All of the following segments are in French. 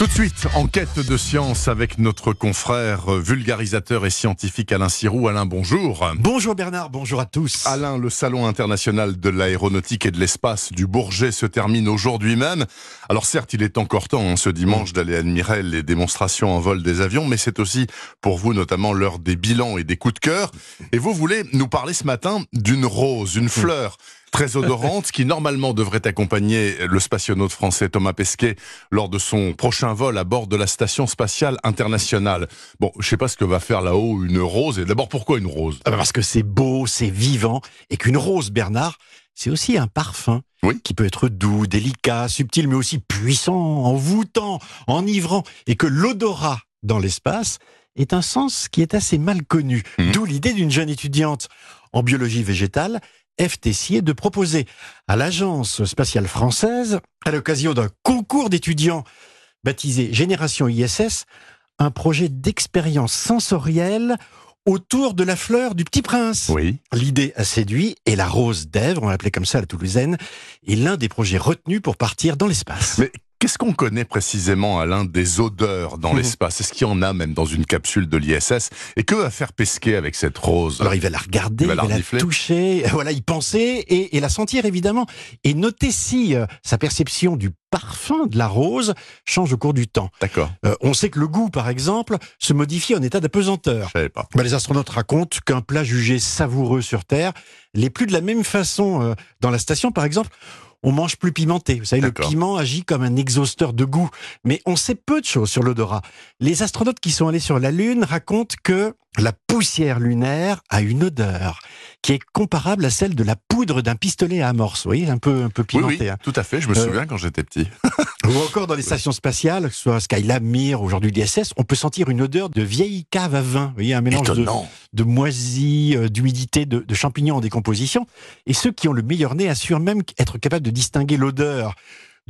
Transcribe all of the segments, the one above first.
Tout de suite, enquête de science avec notre confrère euh, vulgarisateur et scientifique Alain Sirou. Alain, bonjour. Bonjour Bernard, bonjour à tous. Alain, le Salon international de l'aéronautique et de l'espace du Bourget se termine aujourd'hui même. Alors certes, il est encore temps hein, ce dimanche d'aller admirer les démonstrations en vol des avions, mais c'est aussi pour vous notamment l'heure des bilans et des coups de cœur. Et vous voulez nous parler ce matin d'une rose, une fleur très odorante, qui normalement devrait accompagner le spationaute français Thomas Pesquet lors de son prochain vol à bord de la station spatiale internationale. Bon, je sais pas ce que va faire là-haut une rose. Et d'abord, pourquoi une rose? Ah bah Parce que c'est beau, c'est vivant, et qu'une rose, Bernard, c'est aussi un parfum. Oui. Qui peut être doux, délicat, subtil, mais aussi puissant, envoûtant, enivrant, et que l'odorat dans l'espace est un sens qui est assez mal connu. Mhm. D'où l'idée d'une jeune étudiante en biologie végétale F. Tessier de proposer à l'Agence spatiale française, à l'occasion d'un concours d'étudiants baptisé Génération ISS, un projet d'expérience sensorielle autour de la fleur du petit prince. Oui. L'idée a séduit et la rose d'Èvre, on l'appelait comme ça à la Toulousaine, est l'un des projets retenus pour partir dans l'espace. Mais Qu'est-ce qu'on connaît précisément, Alain, des odeurs dans Mhm. l'espace? Est-ce qu'il y en a même dans une capsule de l'ISS? Et que va faire Pesquet avec cette rose? Alors il va la regarder, Il va il va la toucher, voilà, y penser et, et la sentir évidemment. Et noter si euh, sa perception du parfum de la rose change au cours du temps. D'accord, Euh, on sait que le goût, par exemple, se modifie en état d'apesanteur. je savais pas. Bah, les astronautes racontent qu'un plat jugé savoureux sur Terre l'est plus de la même façon euh, dans la station, par exemple. On mange plus pimenté. Vous savez, le piment agit comme un exhausteur de goût. Mais on sait peu de choses sur l'odorat. Les astronautes qui sont allés sur la Lune racontent que la poussière lunaire a une odeur qui est comparable à celle de la poudre d'un pistolet à amorce. Vous voyez, un peu, un peu Oui, pimenté. oui, hein. tout à fait. Je me Euh, souviens quand j'étais petit. Ou encore dans les stations spatiales, que ce soit Skylab, Mir, aujourd'hui l'ISS, on peut sentir une odeur de vieille cave à vin. Vous voyez, un mélange de, de moisie, euh, d'humidité, de, de champignons en décomposition. Et ceux qui ont le meilleur nez assurent même être capables de distinguer l'odeur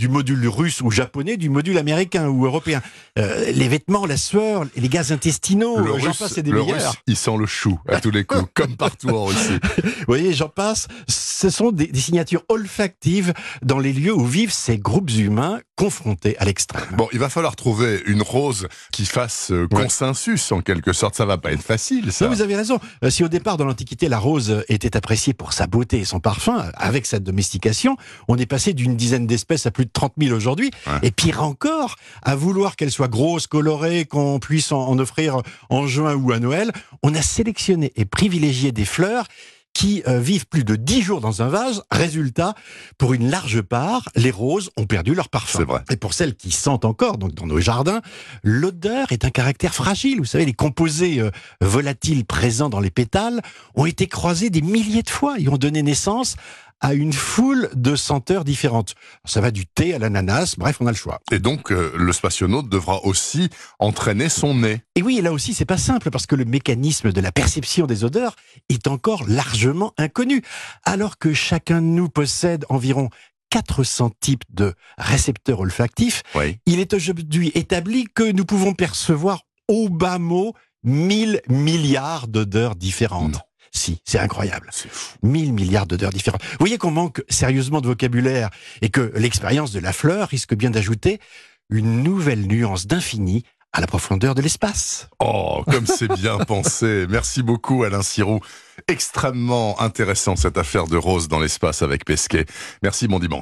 du module russe ou japonais du module américain ou européen. Euh, les vêtements, la sueur, les gaz intestinaux, j'en passe, c'est des le meilleurs. russe, il sent le chou à tous les coups, comme partout en Russie. Vous voyez, j'en passe. Ce sont des, des signatures olfactives dans les lieux où vivent ces groupes humains confrontés à l'extrême. Bon, il va falloir trouver une rose qui fasse euh, Ouais. consensus en quelque sorte. Ça va pas être facile, ça. Non, vous avez raison. Euh, Si au départ, dans l'Antiquité, la rose était appréciée pour sa beauté et son parfum, avec sa domestication, on est passé d'une dizaine d'espèces à plus de 30 000 aujourd'hui. Ouais. Et pire encore, à vouloir qu'elle soit grosse, colorée, qu'on puisse en, en offrir en juin ou à Noël, on a sélectionné et privilégié des fleurs qui euh, vivent plus de 10 jours dans un vase. Résultat, pour une large part, les roses ont perdu leur parfum. C'est vrai. Et pour celles qui sentent encore, donc dans nos jardins, l'odeur est un caractère fragile. Vous savez, les composés euh, volatiles présents dans les pétales ont été croisés des milliers de fois et ont donné naissance à une foule de senteurs différentes. Ça va du thé à l'ananas, bref, on a le choix. Et donc, euh, le spationaute devra aussi entraîner son nez. Et oui, là aussi, c'est pas simple parce que le mécanisme de la perception des odeurs est encore largement inconnu. Alors que chacun de nous possède environ 400 types de récepteurs olfactifs, Oui. il est aujourd'hui établi que nous pouvons percevoir au bas mot 1000 milliards d'odeurs différentes. Non. Si, c'est incroyable. C'est fou. 1000 milliards d'odeurs différentes. Vous voyez qu'on manque sérieusement de vocabulaire et que l'expérience de la fleur risque bien d'ajouter une nouvelle nuance d'infini à la profondeur de l'espace. Oh, comme c'est bien pensé. Merci beaucoup, Alain Sirou. Extrêmement intéressant cette affaire de rose dans l'espace avec Pesquet. Merci, bon dimanche.